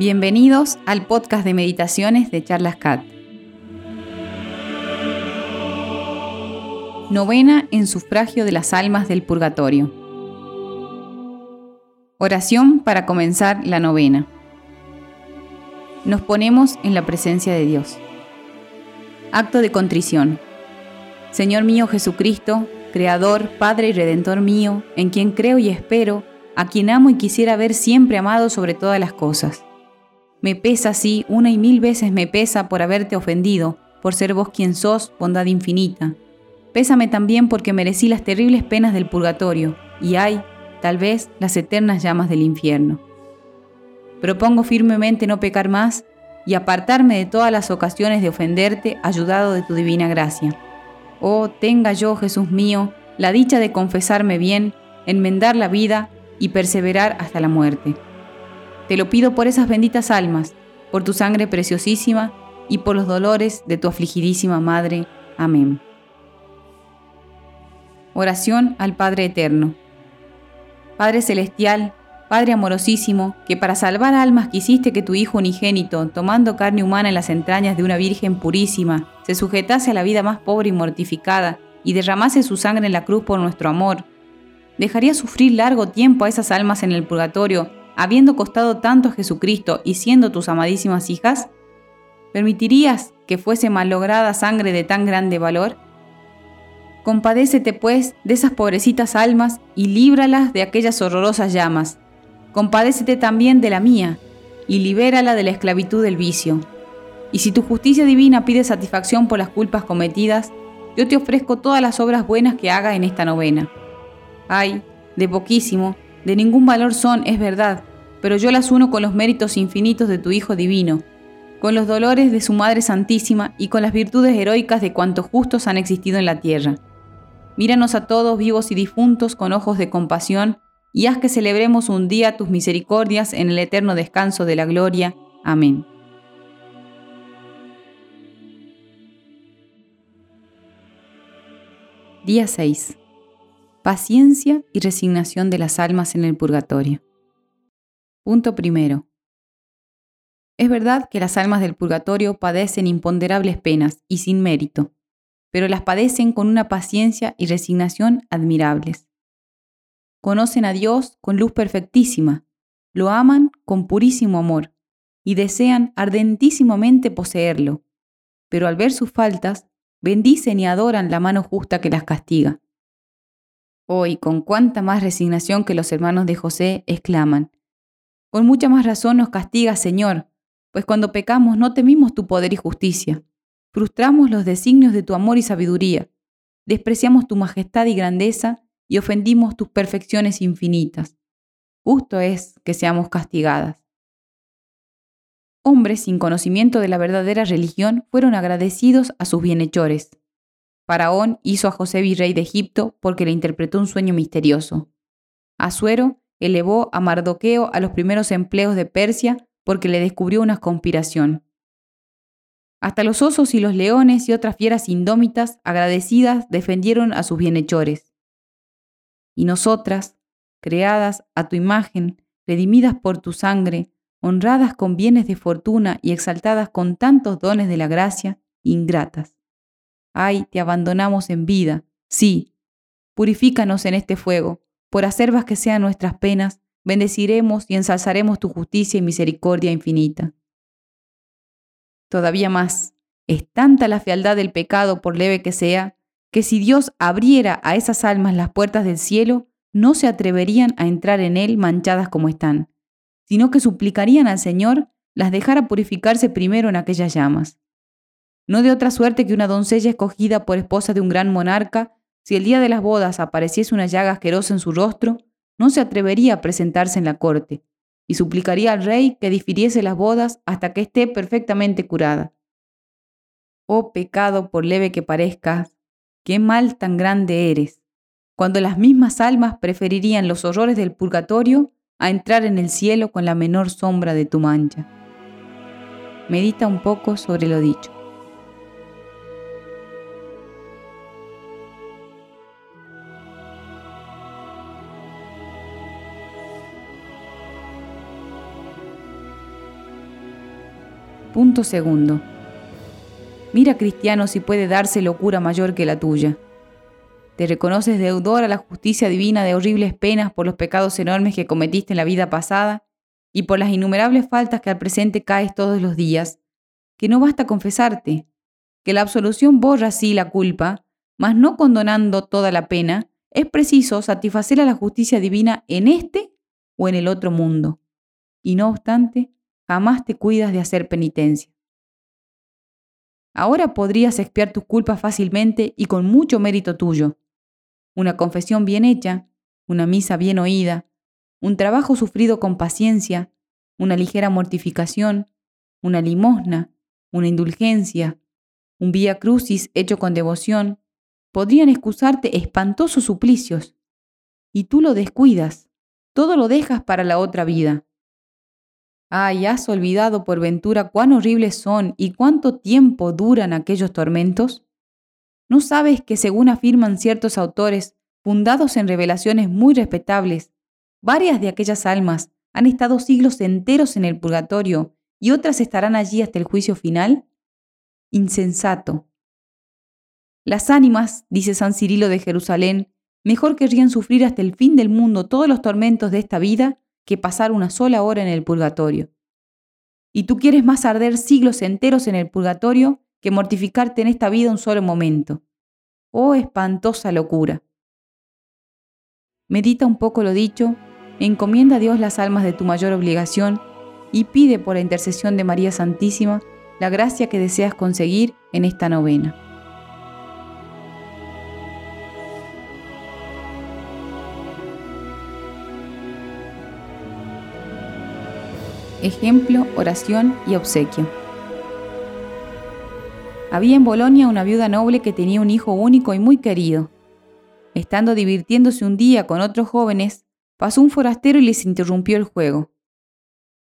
Bienvenidos al podcast de meditaciones de Charlas Cat. Novena en sufragio de las almas del purgatorio. Oración para comenzar la novena. Nos ponemos en la presencia de Dios. Acto de contrición. Señor mío Jesucristo, Creador, Padre y Redentor mío, en quien creo y espero, a quien amo y quisiera ver siempre amado sobre todas las cosas. Me pesa, sí, una y mil veces me pesa por haberte ofendido, por ser vos quien sos, bondad infinita. Pésame también porque merecí las terribles penas del purgatorio, y hay, tal vez, las eternas llamas del infierno. Propongo firmemente no pecar más y apartarme de todas las ocasiones de ofenderte, ayudado de tu divina gracia. Oh, tenga yo, Jesús mío, la dicha de confesarme bien, enmendar la vida y perseverar hasta la muerte. Te lo pido por esas benditas almas, por tu sangre preciosísima y por los dolores de tu afligidísima Madre. Amén. Oración al Padre Eterno. Padre Celestial, Padre amorosísimo, que para salvar almas quisiste que tu Hijo unigénito, tomando carne humana en las entrañas de una Virgen purísima, se sujetase a la vida más pobre y mortificada, y derramase su sangre en la cruz por nuestro amor, ¿Dejaría sufrir largo tiempo a esas almas en el purgatorio, habiendo costado tanto a Jesucristo y siendo tus amadísimas hijas? ¿Permitirías que fuese malograda sangre de tan grande valor? Compadécete, pues, de esas pobrecitas almas y líbralas de aquellas horrorosas llamas. Compadécete también de la mía y libérala de la esclavitud del vicio. Y si tu justicia divina pide satisfacción por las culpas cometidas, yo te ofrezco todas las obras buenas que haga en esta novena. Ay, de poquísimo, de ningún valor son, es verdad, pero yo las uno con los méritos infinitos de tu Hijo Divino, con los dolores de su Madre Santísima y con las virtudes heroicas de cuantos justos han existido en la tierra. Míranos a todos vivos y difuntos con ojos de compasión, y haz que celebremos un día tus misericordias en el eterno descanso de la gloria. Amén. Día 6 paciencia y resignación de las almas en el purgatorio. Punto primero. Es verdad que las almas del purgatorio padecen imponderables penas y sin mérito, pero las padecen con una paciencia y resignación admirables. Conocen a Dios con luz perfectísima, lo aman con purísimo amor y desean ardentísimamente poseerlo, pero al ver sus faltas, bendicen y adoran la mano justa que las castiga Hoy, con cuánta más resignación que los hermanos de José exclaman, con mucha más razón nos castiga, Señor, pues cuando pecamos no temimos tu poder y justicia, frustramos los designios de tu amor y sabiduría, despreciamos tu majestad y grandeza y ofendimos tus perfecciones infinitas. Justo es que seamos castigadas. Hombres sin conocimiento de la verdadera religión fueron agradecidos a sus bienhechores Faraón hizo a José virrey de Egipto porque le interpretó un sueño misterioso. Asuero elevó a Mardoqueo a los primeros empleos de Persia porque le descubrió una conspiración. Hasta los osos y los leones y otras fieras indómitas, agradecidas, defendieron a sus bienhechores. Y nosotras, creadas a tu imagen, redimidas por tu sangre, honradas con bienes de fortuna y exaltadas con tantos dones de la gracia, ingratas. Ay, te abandonamos en vida. Sí, purifícanos en este fuego. Por acervas que sean nuestras penas, bendeciremos y ensalzaremos tu justicia y misericordia infinita. Todavía más, es tanta la fealdad del pecado, por leve que sea, que si Dios abriera a esas almas las puertas del cielo, no se atreverían a entrar en él manchadas como están, sino que suplicarían al Señor las dejara purificarse primero en aquellas llamas no de otra suerte que una doncella escogida por esposa de un gran monarca, si el día de las bodas apareciese una llaga asquerosa en su rostro, no se atrevería a presentarse en la corte, y suplicaría al rey que difiriese las bodas hasta que esté perfectamente curada. Oh pecado, por leve que parezcas, qué mal tan grande eres, cuando las mismas almas preferirían los horrores del purgatorio a entrar en el cielo con la menor sombra de tu mancha. Medita un poco sobre lo dicho. Punto segundo. Mira, cristiano, si puede darse locura mayor que la tuya. Te reconoces deudor a la justicia divina de horribles penas por los pecados enormes que cometiste en la vida pasada y por las innumerables faltas que al presente caes todos los días, que no basta confesarte, que la absolución borra sí la culpa, mas no condonando toda la pena, es preciso satisfacer a la justicia divina en este o en el otro mundo. Y no obstante, jamás te cuidas de hacer penitencia. Ahora podrías expiar tus culpas fácilmente y con mucho mérito tuyo. Una confesión bien hecha, una misa bien oída, un trabajo sufrido con paciencia, una ligera mortificación, una limosna, una indulgencia, un vía crucis hecho con devoción, podrían excusarte espantosos suplicios. Y tú lo descuidas, todo lo dejas para la otra vida. Ay, ¿has olvidado por ventura cuán horribles son y cuánto tiempo duran aquellos tormentos? ¿No sabes que, según afirman ciertos autores, fundados en revelaciones muy respetables, varias de aquellas almas han estado siglos enteros en el purgatorio y otras estarán allí hasta el juicio final? Insensato. Las ánimas, dice San Cirilo de Jerusalén, mejor querrían sufrir hasta el fin del mundo todos los tormentos de esta vida que pasar una sola hora en el purgatorio. Y tú quieres más arder siglos enteros en el purgatorio que mortificarte en esta vida un solo momento. Oh espantosa locura. Medita un poco lo dicho, encomienda a Dios las almas de tu mayor obligación y pide por la intercesión de María Santísima la gracia que deseas conseguir en esta novena. Ejemplo, oración y obsequio. Había en Bolonia una viuda noble que tenía un hijo único y muy querido. Estando divirtiéndose un día con otros jóvenes, pasó un forastero y les interrumpió el juego.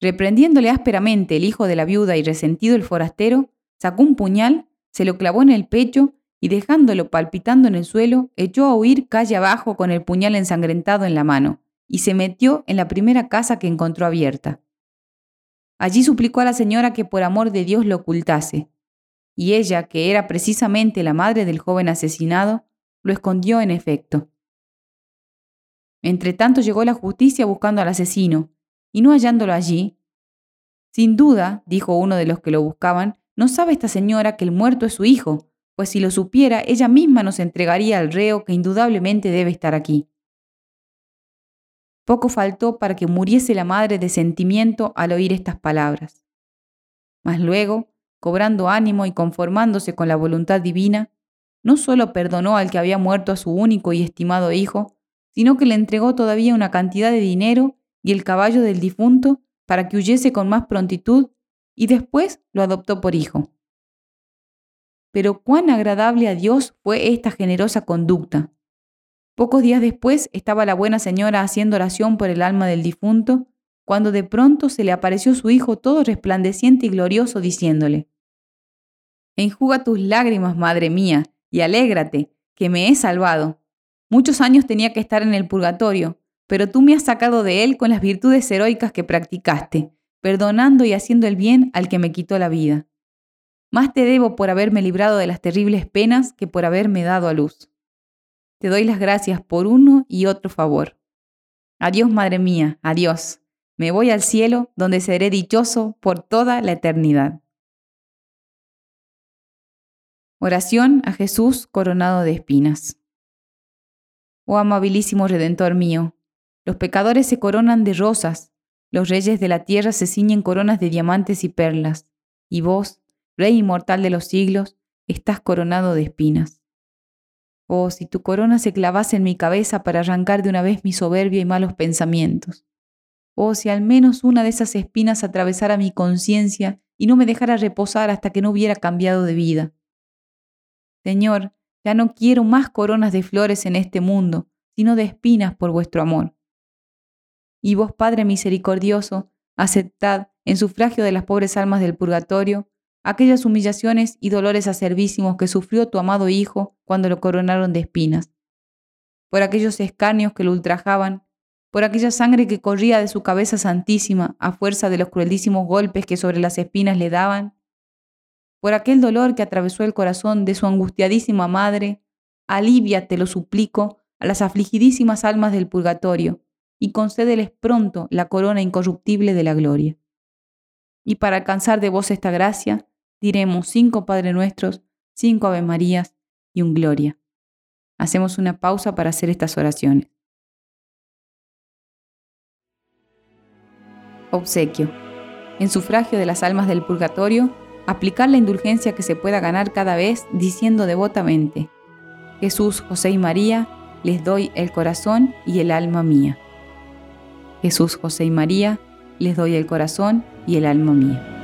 Reprendiéndole ásperamente el hijo de la viuda y resentido el forastero, sacó un puñal, se lo clavó en el pecho y dejándolo palpitando en el suelo, echó a huir calle abajo con el puñal ensangrentado en la mano y se metió en la primera casa que encontró abierta. Allí suplicó a la señora que por amor de Dios lo ocultase, y ella, que era precisamente la madre del joven asesinado, lo escondió en efecto. Entretanto llegó la justicia buscando al asesino, y no hallándolo allí, sin duda, dijo uno de los que lo buscaban, no sabe esta señora que el muerto es su hijo, pues si lo supiera, ella misma nos entregaría al reo que indudablemente debe estar aquí. Poco faltó para que muriese la madre de sentimiento al oír estas palabras. Mas luego, cobrando ánimo y conformándose con la voluntad divina, no solo perdonó al que había muerto a su único y estimado hijo, sino que le entregó todavía una cantidad de dinero y el caballo del difunto para que huyese con más prontitud y después lo adoptó por hijo. Pero cuán agradable a Dios fue esta generosa conducta, Pocos días después estaba la buena señora haciendo oración por el alma del difunto, cuando de pronto se le apareció su hijo todo resplandeciente y glorioso, diciéndole, Enjuga tus lágrimas, madre mía, y alégrate, que me he salvado. Muchos años tenía que estar en el purgatorio, pero tú me has sacado de él con las virtudes heroicas que practicaste, perdonando y haciendo el bien al que me quitó la vida. Más te debo por haberme librado de las terribles penas que por haberme dado a luz. Te doy las gracias por uno y otro favor. Adiós, Madre mía, adiós. Me voy al cielo, donde seré dichoso por toda la eternidad. Oración a Jesús coronado de espinas. Oh amabilísimo Redentor mío, los pecadores se coronan de rosas, los reyes de la tierra se ciñen coronas de diamantes y perlas, y vos, Rey inmortal de los siglos, estás coronado de espinas. Oh, si tu corona se clavase en mi cabeza para arrancar de una vez mi soberbia y malos pensamientos. Oh, si al menos una de esas espinas atravesara mi conciencia y no me dejara reposar hasta que no hubiera cambiado de vida. Señor, ya no quiero más coronas de flores en este mundo, sino de espinas por vuestro amor. Y vos, Padre misericordioso, aceptad, en sufragio de las pobres almas del purgatorio, aquellas humillaciones y dolores acervísimos que sufrió tu amado Hijo cuando lo coronaron de espinas, por aquellos escarnios que lo ultrajaban por aquella sangre que corría de su cabeza santísima a fuerza de los cruelísimos golpes que sobre las espinas le daban, por aquel dolor que atravesó el corazón de su angustiadísima madre, alivia, te lo suplico, a las afligidísimas almas del purgatorio, y concédeles pronto la corona incorruptible de la gloria. Y para alcanzar de vos esta gracia, diremos cinco Padre Nuestros, cinco Ave Marías y un Gloria. Hacemos una pausa para hacer estas oraciones. Obsequio. En sufragio de las almas del purgatorio, aplicar la indulgencia que se pueda ganar cada vez diciendo devotamente, Jesús, José y María, les doy el corazón y el alma mía. Jesús, José y María, les doy el corazón y el alma mía.